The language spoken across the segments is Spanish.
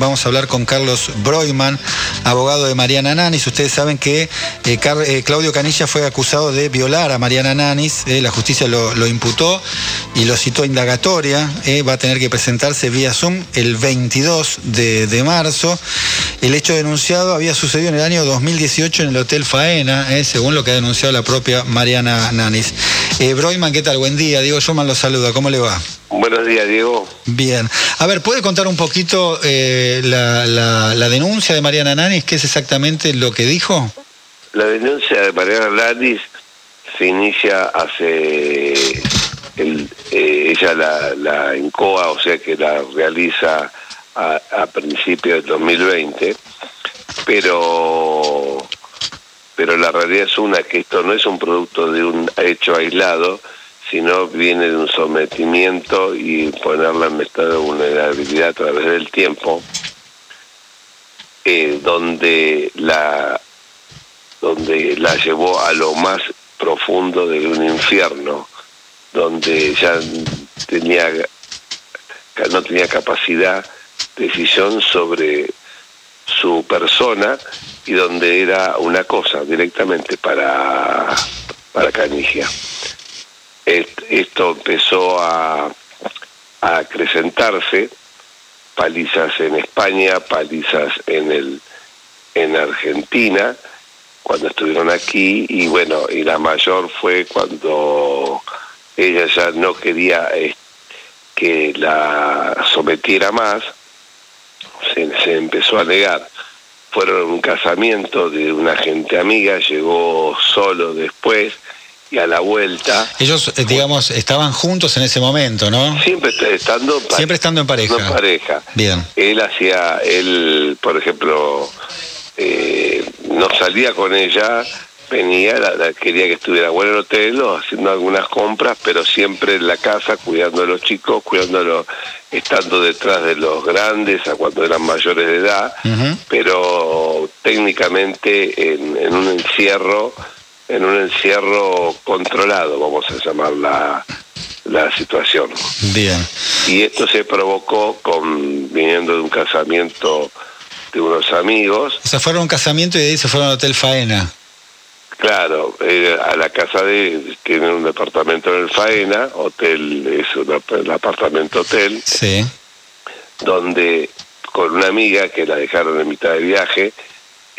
vamos a hablar con Carlos Broiman, abogado de Mariana Nanis. Ustedes saben que eh, eh, Claudio Canilla fue acusado de violar a Mariana Nanis, eh, la justicia lo, imputó y lo citó a indagatoria, va a tener que presentarse vía Zoom el 22 de, marzo. El hecho denunciado había sucedido en el año 2018 en el Hotel Faena, según lo que ha denunciado la propia Mariana Nanis. Broiman, ¿qué tal? Buen día. Diego Schumann lo saluda. ¿Cómo le va? Buenos días, Diego. Bien. A ver, ¿puede contar un poquito eh, la, denuncia de Mariana Nanis? ¿Qué es exactamente lo que dijo? La denuncia de Mariana Nanis se inicia hace. El, eh, ella la, la incoa, o sea que la realiza a, a principios del 2020, pero pero la realidad es una que esto no es un producto de un hecho aislado, sino viene de un sometimiento y ponerla en estado de vulnerabilidad a través del tiempo, eh, donde la donde la llevó a lo más profundo de un infierno, donde ya tenía no tenía capacidad decisión sobre su persona y donde era una cosa directamente para para Canigia esto empezó a, acrecentarse, palizas en España, palizas en el en Argentina cuando estuvieron aquí y bueno y la mayor fue cuando ella ya no quería eh, que la sometiera más se, se empezó a negar. Fueron un casamiento de una gente amiga llegó solo después y a la vuelta. Ellos, eh, digamos, estaban juntos en ese momento, ¿no? Siempre estando Siempre estando en pareja. En pareja. Bien. Él hacía, él, por ejemplo, eh, no salía con ella, venía, quería que estuviera bueno en el hotel o haciendo algunas compras, pero siempre en la casa, cuidando a los chicos, cuidándolo, estando detrás de los grandes, a cuando eran mayores de edad, pero técnicamente en, en un encierro en un encierro controlado, vamos a llamar la, la situación. Bien. Y esto se provocó con viniendo de un casamiento de unos amigos. O sea, fueron a un casamiento y de ahí se fueron al Hotel Faena. Claro, eh, a la casa de, tienen un departamento en el Faena, hotel, es un apartamento hotel. Sí. Donde con una amiga que la dejaron en mitad de viaje,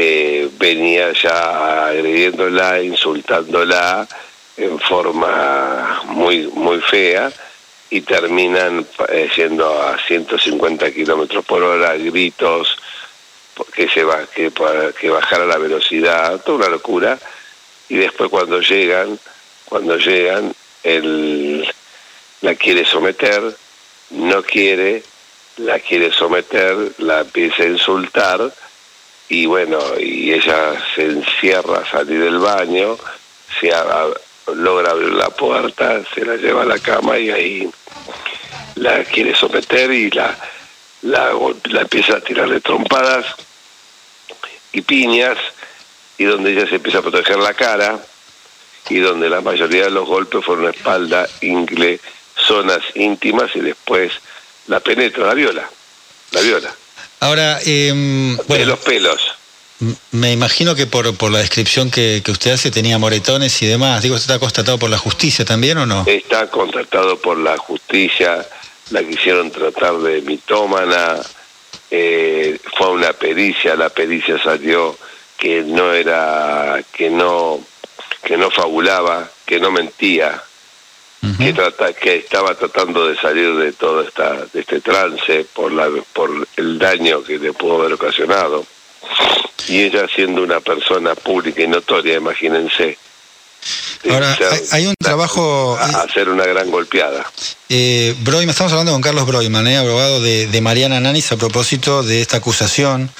eh, venía ya agrediéndola, insultándola en forma muy, muy fea y terminan eh, yendo a 150 kilómetros por hora, gritos, que, se va, que, que bajara la velocidad, toda una locura. Y después cuando llegan, cuando llegan, él la quiere someter, no quiere, la quiere someter, la empieza a insultar, y bueno, y ella se encierra a salir del baño, se logra abrir la puerta, se la lleva a la cama y ahí la quiere someter y la, la, la empieza a tirarle trompadas y piñas y donde ella se empieza a proteger la cara y donde la mayoría de los golpes fueron espalda, ingle, zonas íntimas y después la penetra, la viola, la viola. Ahora, eh, bueno, de los pelos. Me imagino que por, por la descripción que, usted hace tenía moretones y demás. Digo, ¿está constatado por la justicia también o no? Está constatado por la justicia. La quisieron tratar de mitómana. Eh, fue una pericia. La pericia salió que no era, que no, que no fabulaba, que no mentía, que, trata, que estaba tratando de salir de todo esta, de este trance por, la, por el daño que le pudo haber ocasionado. Y ella siendo una persona pública y notoria, imagínense. Ahora, hay, un trabajo... hacer una gran golpeada. Eh, estamos hablando con Carlos Broyman, eh, abogado de, de, Mariana Nanis, a propósito de esta acusación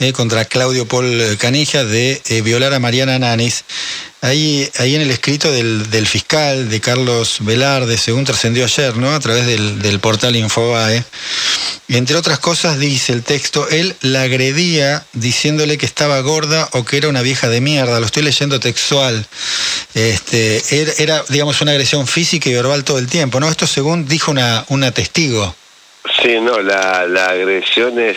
eh, contra Claudio Paul Canija de eh, violar a Mariana Nanis. Ahí, ahí en el escrito del, del, fiscal, de Carlos Velarde, según trascendió ayer, ¿no? A través del, del portal Infobae. Entre otras cosas, dice el texto, él la agredía diciéndole que estaba gorda o que era una vieja de mierda. Lo estoy leyendo textual. Este, era, digamos, una agresión física y verbal todo el tiempo, ¿no? Esto según dijo una, una testigo. Sí, no, la, la agresión es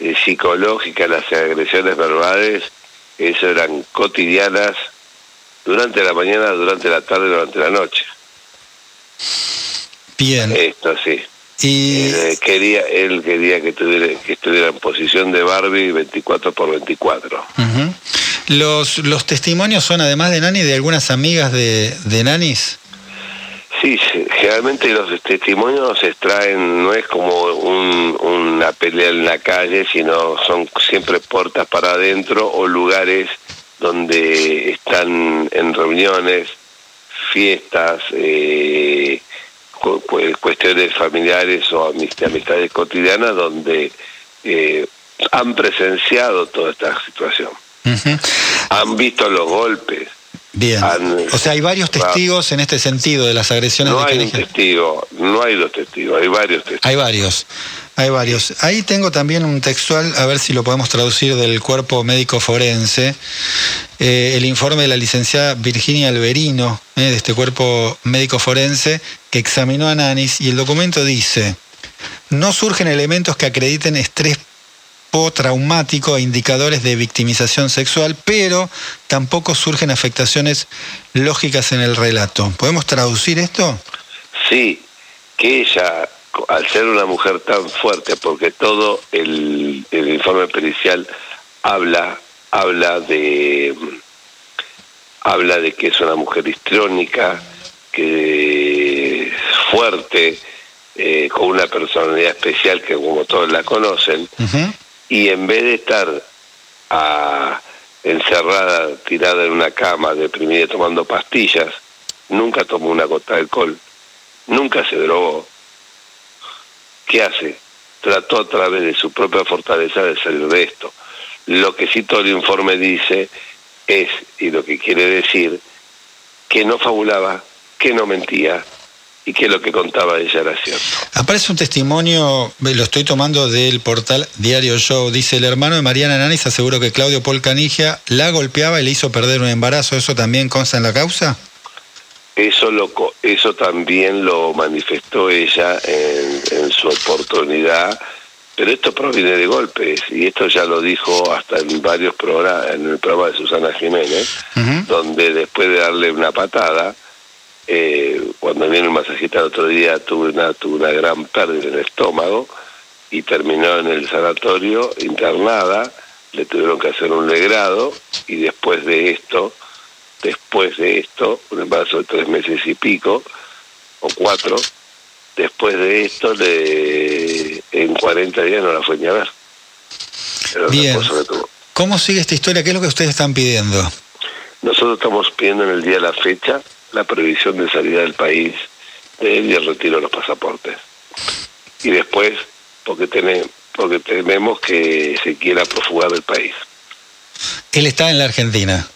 eh, psicológicas, las agresiones verbales, eso eran cotidianas durante la mañana, durante la tarde, durante la noche. Bien. Esto sí. Y Eh, quería, él quería que, tuviera, que estuviera en posición de Barbie 24 por 24. Ujú. los, los testimonios son, además de Nani, de algunas amigas de, de Nanis. Sí, sí, generalmente los testimonios se extraen, no es como un- una pelea en la calle, sino son siempre puertas para adentro o lugares donde están en reuniones, fiestas, eh, cu- cu- cuestiones familiares o amist- amistades cotidianas donde eh, han presenciado toda esta situación, han visto los golpes. Bien. Han- O sea, hay varios testigos en este sentido de las agresiones No de hay un Canigia. testigo, no hay dos testigos, hay varios testigos. Hay varios, hay varios. Ahí tengo también un textual, a ver si lo podemos traducir del cuerpo médico forense, eh, el informe de la licenciada Virginia Alberino, eh, de este cuerpo médico forense, que examinó a Nanis, y el documento dice, no surgen elementos que acrediten estrés postraumático e indicadores de victimización sexual, pero tampoco surgen afectaciones lógicas en el relato. ¿Podemos traducir esto? Sí, que ella, al ser una mujer tan fuerte, porque todo el, el informe pericial habla, habla de habla de que es una mujer histrónica, que es fuerte, eh, con una personalidad especial que como todos la conocen, Ujú. Y en vez de estar ah, encerrada, tirada en una cama, deprimida, tomando pastillas, nunca tomó una gota de alcohol, nunca se drogó. ¿Qué hace? Trató a través de su propia fortaleza de salir de esto. Lo que sí todo el informe dice es, y lo que quiere decir, que no fabulaba, que no mentía y que lo que contaba ella era cierto. Aparece un testimonio, lo estoy tomando del portal Diario Show. Dice, el hermano de Mariana Nanis aseguró que Claudio Paul Canigia la golpeaba y le hizo perder un embarazo. ¿Eso también consta en la causa? Eso lo eso también lo manifestó ella en, en su oportunidad, pero esto proviene de golpes y esto ya lo dijo hasta en varios programas, en el programa de Susana Jiménez, donde después de darle una patada, eh, cuando vino el masajista el otro día tuve una, tuve una gran pérdida en el estómago y terminó en el sanatorio internada, le tuvieron que hacer un legrado y después de esto, después de esto, un embarazo de tres meses y pico, o cuatro, después de esto, le, en 40 días no la fue ni a ver. Era Bien. cosa que tuvo. ¿Cómo sigue esta historia? ¿Qué es lo que ustedes están pidiendo? Nosotros estamos pidiendo en el día de la fecha la prohibición de salida del país de él y el retiro de los pasaportes. Y después, porque, tene- porque tememos que se quiera profugar del país. Él está en la Argentina.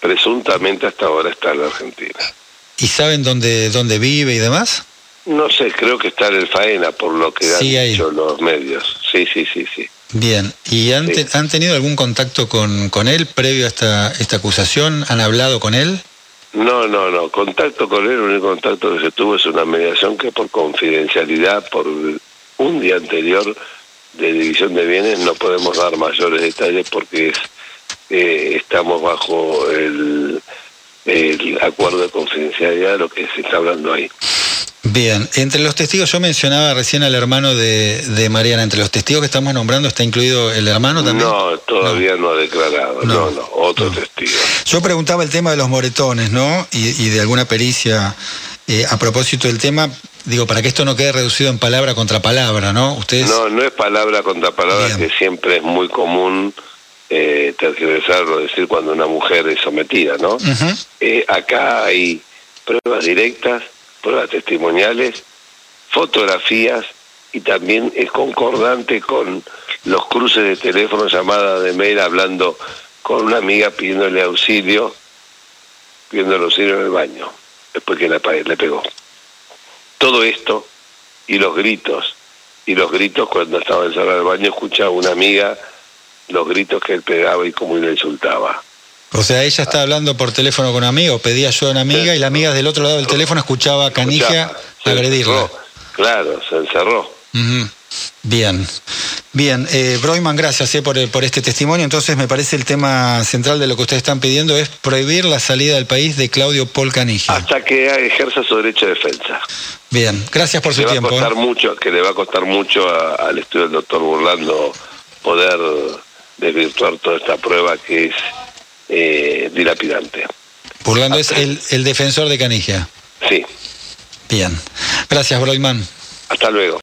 Presuntamente hasta ahora está en la Argentina. ¿Y saben dónde, dónde vive y demás? No sé, creo que está en el Faena, por lo que Sí, han ahí. dicho los medios. Sí, sí, sí, sí. Bien. ¿Y han, Sí. te- han tenido algún contacto con, con él previo a esta, esta acusación? ¿Han hablado con él? No, no, no. Contacto con él, el único contacto que se tuvo es una mediación que por confidencialidad, por un día anterior de división de bienes, no podemos dar mayores detalles porque es, eh, estamos bajo el, el acuerdo de confidencialidad de lo que se está hablando ahí. Bien, entre los testigos, yo mencionaba recién al hermano de, de Mariana, entre los testigos que estamos nombrando está incluido el hermano también. No, todavía no, ha declarado. No. No, no, otro No. testigo. Yo preguntaba el tema de los moretones, ¿no? Y, y de alguna pericia eh, a propósito del tema, digo, para que esto no quede reducido en palabra contra palabra, ¿no? Ustedes. No, no es palabra contra palabra, Bien. que siempre es muy común eh, tergiversar o decir cuando una mujer es sometida, ¿no? Eh, acá hay pruebas directas, pruebas testimoniales, fotografías y también es concordante con los cruces de teléfono, llamadas de mail, hablando con una amiga pidiéndole auxilio, pidiéndole auxilio en el baño, después que la le pegó. Todo esto y los gritos, y los gritos cuando estaba en el baño, escuchaba una amiga los gritos que él pegaba y cómo le insultaba. O sea, ella está hablando por teléfono con un amigo, pedía ayuda a una amiga y la amiga del otro lado del teléfono escuchaba a Canigia Escuchaba, se agredirla. encerró. Claro, se encerró. Bien. Bien, eh, Broiman, gracias eh, por, por, este testimonio. Entonces, me parece el tema central de lo que ustedes están pidiendo es prohibir la salida del país de Claudio Paul Canigia. Hasta que ejerza su derecho de defensa. Bien, gracias por su tiempo. Va a costar ¿eh? mucho, que le va a costar mucho al estudio del doctor Burlando poder desvirtuar toda esta prueba que es eh, dilapidante. Burlando es el, el defensor de Canigia. Sí. Bien. Gracias, Broiman. Hasta luego.